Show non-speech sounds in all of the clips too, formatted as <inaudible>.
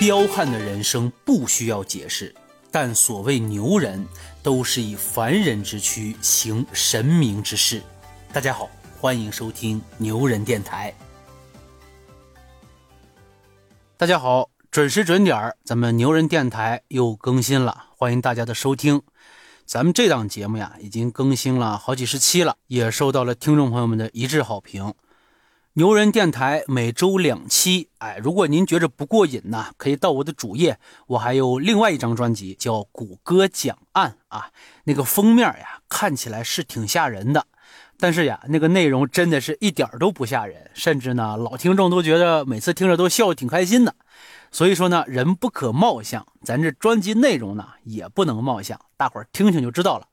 彪悍的人生不需要解释，但所谓牛人，都是以凡人之躯行神明之事。大家好，欢迎收听牛人电台。大家好，准时准点儿，咱们牛人电台又更新了，欢迎大家的收听。咱们这档节目呀，已经更新了好几十期了，也受到了听众朋友们的一致好评。牛人电台每周两期，哎，如果您觉着不过瘾呢，可以到我的主页，我还有另外一张专辑叫《谷歌讲案》啊，那个封面呀，看起来是挺吓人的，但是呀，那个内容真的是一点都不吓人，甚至呢，老听众都觉得每次听着都笑得挺开心的。所以说呢，人不可貌相，咱这专辑内容呢也不能貌相，大伙儿听听就知道了。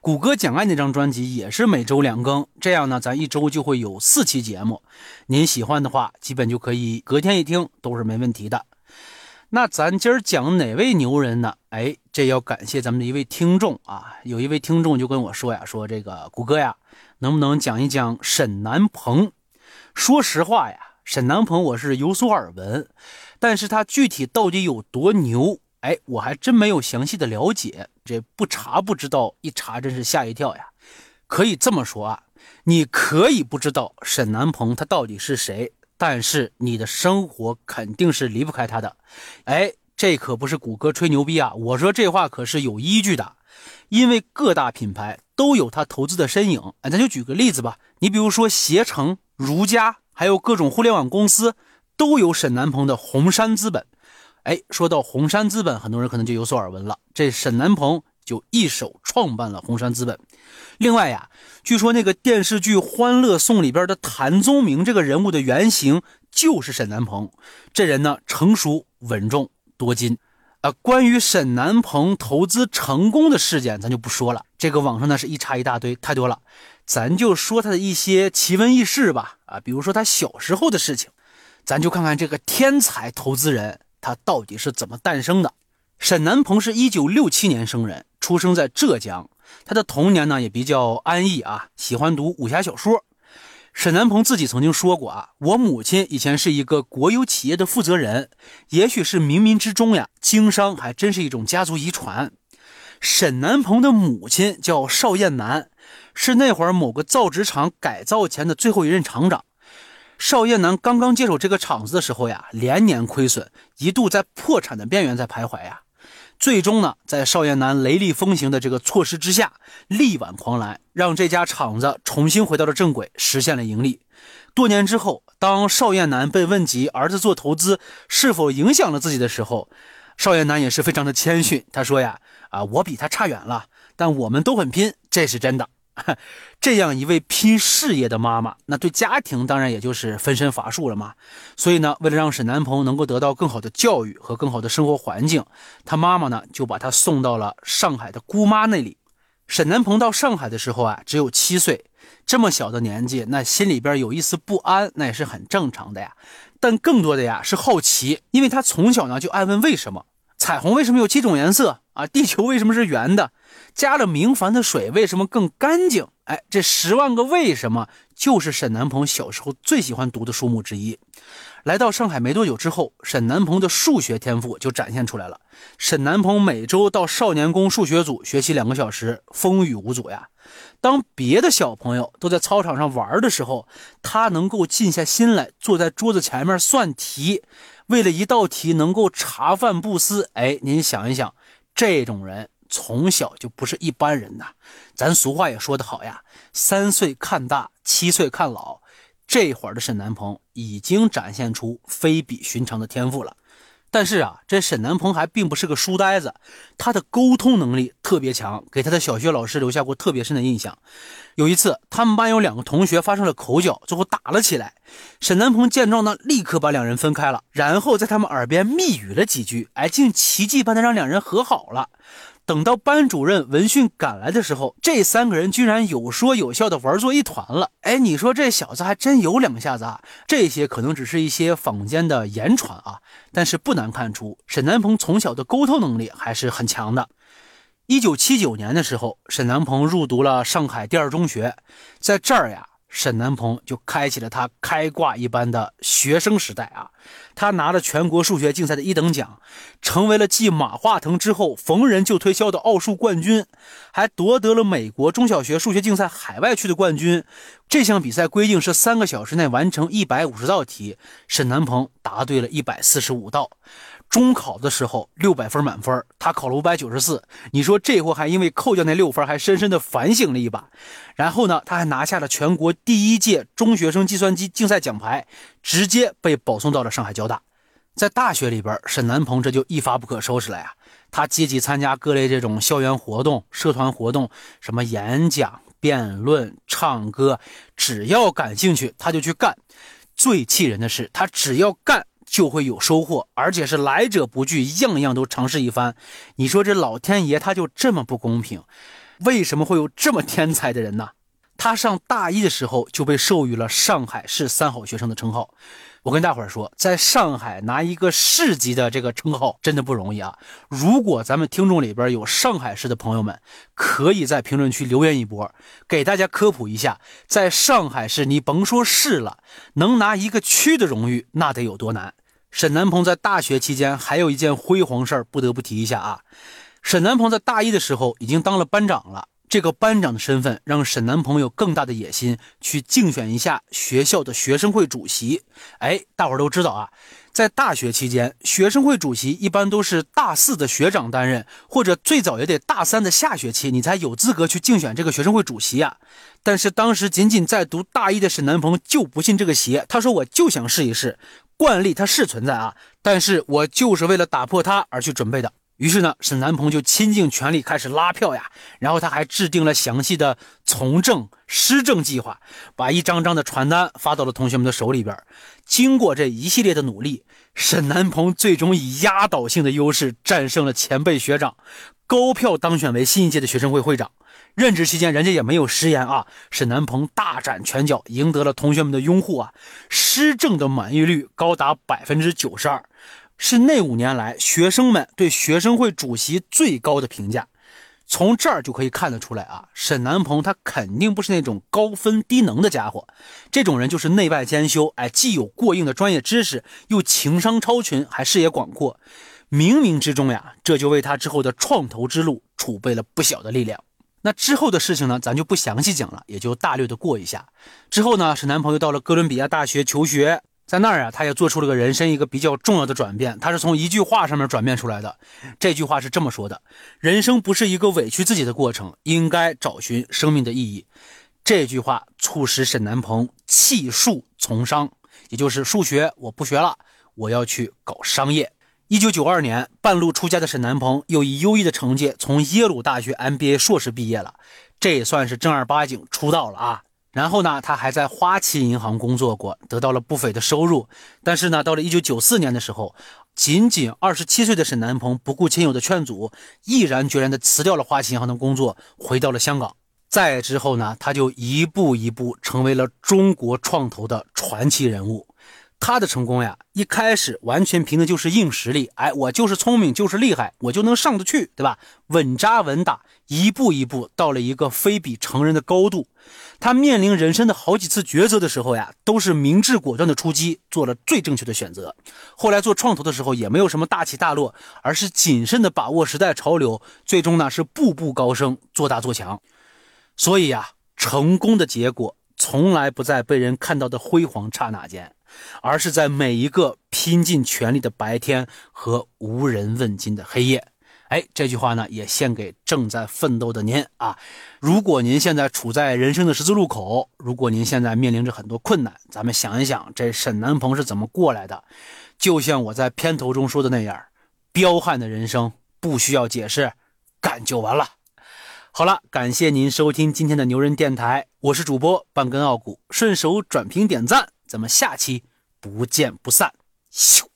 谷歌讲爱那张专辑也是每周两更，这样呢，咱一周就会有四期节目。您喜欢的话，基本就可以隔天一听，都是没问题的。那咱今儿讲哪位牛人呢？哎，这要感谢咱们的一位听众啊，有一位听众就跟我说呀，说这个谷歌呀，能不能讲一讲沈南鹏？说实话呀，沈南鹏我是有所耳闻，但是他具体到底有多牛？哎，我还真没有详细的了解，这不查不知道，一查真是吓一跳呀。可以这么说啊，你可以不知道沈南鹏他到底是谁，但是你的生活肯定是离不开他的。哎，这可不是谷歌吹牛逼啊，我说这话可是有依据的，因为各大品牌都有他投资的身影。哎，咱就举个例子吧，你比如说携程、如家，还有各种互联网公司，都有沈南鹏的红杉资本。哎，说到红杉资本，很多人可能就有所耳闻了。这沈南鹏就一手创办了红杉资本。另外呀，据说那个电视剧《欢乐颂》里边的谭宗明这个人物的原型就是沈南鹏。这人呢，成熟稳重多金。啊，关于沈南鹏投资成功的事件，咱就不说了。这个网上呢是一查一大堆，太多了。咱就说他的一些奇闻异事吧。啊，比如说他小时候的事情，咱就看看这个天才投资人。他到底是怎么诞生的？沈南鹏是一九六七年生人，出生在浙江。他的童年呢也比较安逸啊，喜欢读武侠小说。沈南鹏自己曾经说过啊，我母亲以前是一个国有企业的负责人，也许是冥冥之中呀，经商还真是一种家族遗传。沈南鹏的母亲叫邵艳楠，是那会儿某个造纸厂改造前的最后一任厂长。邵燕南刚刚接手这个厂子的时候呀，连年亏损，一度在破产的边缘在徘徊呀。最终呢，在邵燕南雷厉风行的这个措施之下，力挽狂澜，让这家厂子重新回到了正轨，实现了盈利。多年之后，当邵燕南被问及儿子做投资是否影响了自己的时候，邵燕南也是非常的谦逊，他说呀：“啊，我比他差远了，但我们都很拼，这是真的。” <laughs> 这样一位拼事业的妈妈，那对家庭当然也就是分身乏术了嘛。所以呢，为了让沈南鹏能够得到更好的教育和更好的生活环境，他妈妈呢就把他送到了上海的姑妈那里。沈南鹏到上海的时候啊，只有七岁，这么小的年纪，那心里边有一丝不安，那也是很正常的呀。但更多的呀是好奇，因为他从小呢就爱问为什么。彩虹为什么有七种颜色啊？地球为什么是圆的？加了明矾的水为什么更干净？哎，这十万个为什么就是沈南鹏小时候最喜欢读的书目之一。来到上海没多久之后，沈南鹏的数学天赋就展现出来了。沈南鹏每周到少年宫数学组学习两个小时，风雨无阻呀。当别的小朋友都在操场上玩的时候，他能够静下心来坐在桌子前面算题。为了一道题能够茶饭不思，哎，您想一想，这种人从小就不是一般人呐。咱俗话也说得好呀，“三岁看大，七岁看老”。这会儿的沈南鹏已经展现出非比寻常的天赋了。但是啊，这沈南鹏还并不是个书呆子，他的沟通能力特别强，给他的小学老师留下过特别深的印象。有一次，他们班有两个同学发生了口角，最后打了起来。沈南鹏见状呢，立刻把两人分开了，然后在他们耳边密语了几句，哎，竟奇迹般的让两人和好了。等到班主任闻讯赶来的时候，这三个人居然有说有笑的玩作一团了。哎，你说这小子还真有两下子啊！这些可能只是一些坊间的言传啊，但是不难看出，沈南鹏从小的沟通能力还是很强的。一九七九年的时候，沈南鹏入读了上海第二中学，在这儿呀，沈南鹏就开启了他开挂一般的学生时代啊，他拿了全国数学竞赛的一等奖，成为了继马化腾之后逢人就推销的奥数冠军，还夺得了美国中小学数学竞赛海外区的冠军。这项比赛规定是三个小时内完成一百五十道题，沈南鹏答对了一百四十五道。中考的时候六百分满分，他考了五百九十四。你说这货还因为扣掉那六分，还深深的反省了一把。然后呢，他还拿下了全国第一届中学生计算机竞赛奖牌，直接被保送到了上海交大。在大学里边，沈南鹏这就一发不可收拾了呀。他积极参加各类这种校园活动、社团活动，什么演讲、辩论、唱歌，只要感兴趣他就去干。最气人的是，他只要干。就会有收获，而且是来者不拒，样样都尝试一番。你说这老天爷他就这么不公平？为什么会有这么天才的人呢？他上大一的时候就被授予了上海市三好学生的称号。我跟大伙儿说，在上海拿一个市级的这个称号真的不容易啊！如果咱们听众里边有上海市的朋友们，可以在评论区留言一波，给大家科普一下，在上海市你甭说市了，能拿一个区的荣誉，那得有多难？沈南鹏在大学期间还有一件辉煌事儿，不得不提一下啊！沈南鹏在大一的时候已经当了班长了。这个班长的身份让沈南鹏有更大的野心，去竞选一下学校的学生会主席。哎，大伙儿都知道啊，在大学期间，学生会主席一般都是大四的学长担任，或者最早也得大三的下学期，你才有资格去竞选这个学生会主席啊。但是当时仅仅在读大一的沈南鹏就不信这个邪，他说：“我就想试一试，惯例它是存在啊，但是我就是为了打破它而去准备的。”于是呢，沈南鹏就倾尽全力开始拉票呀，然后他还制定了详细的从政施政计划，把一张张的传单发到了同学们的手里边。经过这一系列的努力，沈南鹏最终以压倒性的优势战胜了前辈学长，高票当选为新一届的学生会会长。任职期间，人家也没有食言啊，沈南鹏大展拳脚，赢得了同学们的拥护啊，施政的满意率高达百分之九十二。是那五年来学生们对学生会主席最高的评价，从这儿就可以看得出来啊，沈南鹏他肯定不是那种高分低能的家伙，这种人就是内外兼修，哎，既有过硬的专业知识，又情商超群，还视野广阔，冥冥之中呀，这就为他之后的创投之路储备了不小的力量。那之后的事情呢，咱就不详细讲了，也就大略的过一下。之后呢，沈南鹏又到了哥伦比亚大学求学。在那儿啊，他也做出了个人生一个比较重要的转变。他是从一句话上面转变出来的。这句话是这么说的：人生不是一个委屈自己的过程，应该找寻生命的意义。这句话促使沈南鹏弃数从商，也就是数学我不学了，我要去搞商业。一九九二年，半路出家的沈南鹏又以优异的成绩从耶鲁大学 MBA 硕士毕业了，这也算是正儿八经出道了啊。然后呢，他还在花旗银行工作过，得到了不菲的收入。但是呢，到了一九九四年的时候，仅仅二十七岁的沈南鹏不顾亲友的劝阻，毅然决然地辞掉了花旗银行的工作，回到了香港。再之后呢，他就一步一步成为了中国创投的传奇人物。他的成功呀，一开始完全凭的就是硬实力。哎，我就是聪明，就是厉害，我就能上得去，对吧？稳扎稳打，一步一步到了一个非比成人的高度。他面临人生的好几次抉择的时候呀，都是明智果断的出击，做了最正确的选择。后来做创投的时候，也没有什么大起大落，而是谨慎的把握时代潮流，最终呢是步步高升，做大做强。所以呀，成功的结果从来不在被人看到的辉煌刹那间。而是在每一个拼尽全力的白天和无人问津的黑夜。哎，这句话呢，也献给正在奋斗的您啊！如果您现在处在人生的十字路口，如果您现在面临着很多困难，咱们想一想，这沈南鹏是怎么过来的？就像我在片头中说的那样，彪悍的人生不需要解释，干就完了。好了，感谢您收听今天的牛人电台，我是主播半根傲骨，顺手转评点赞。咱们下期不见不散，咻。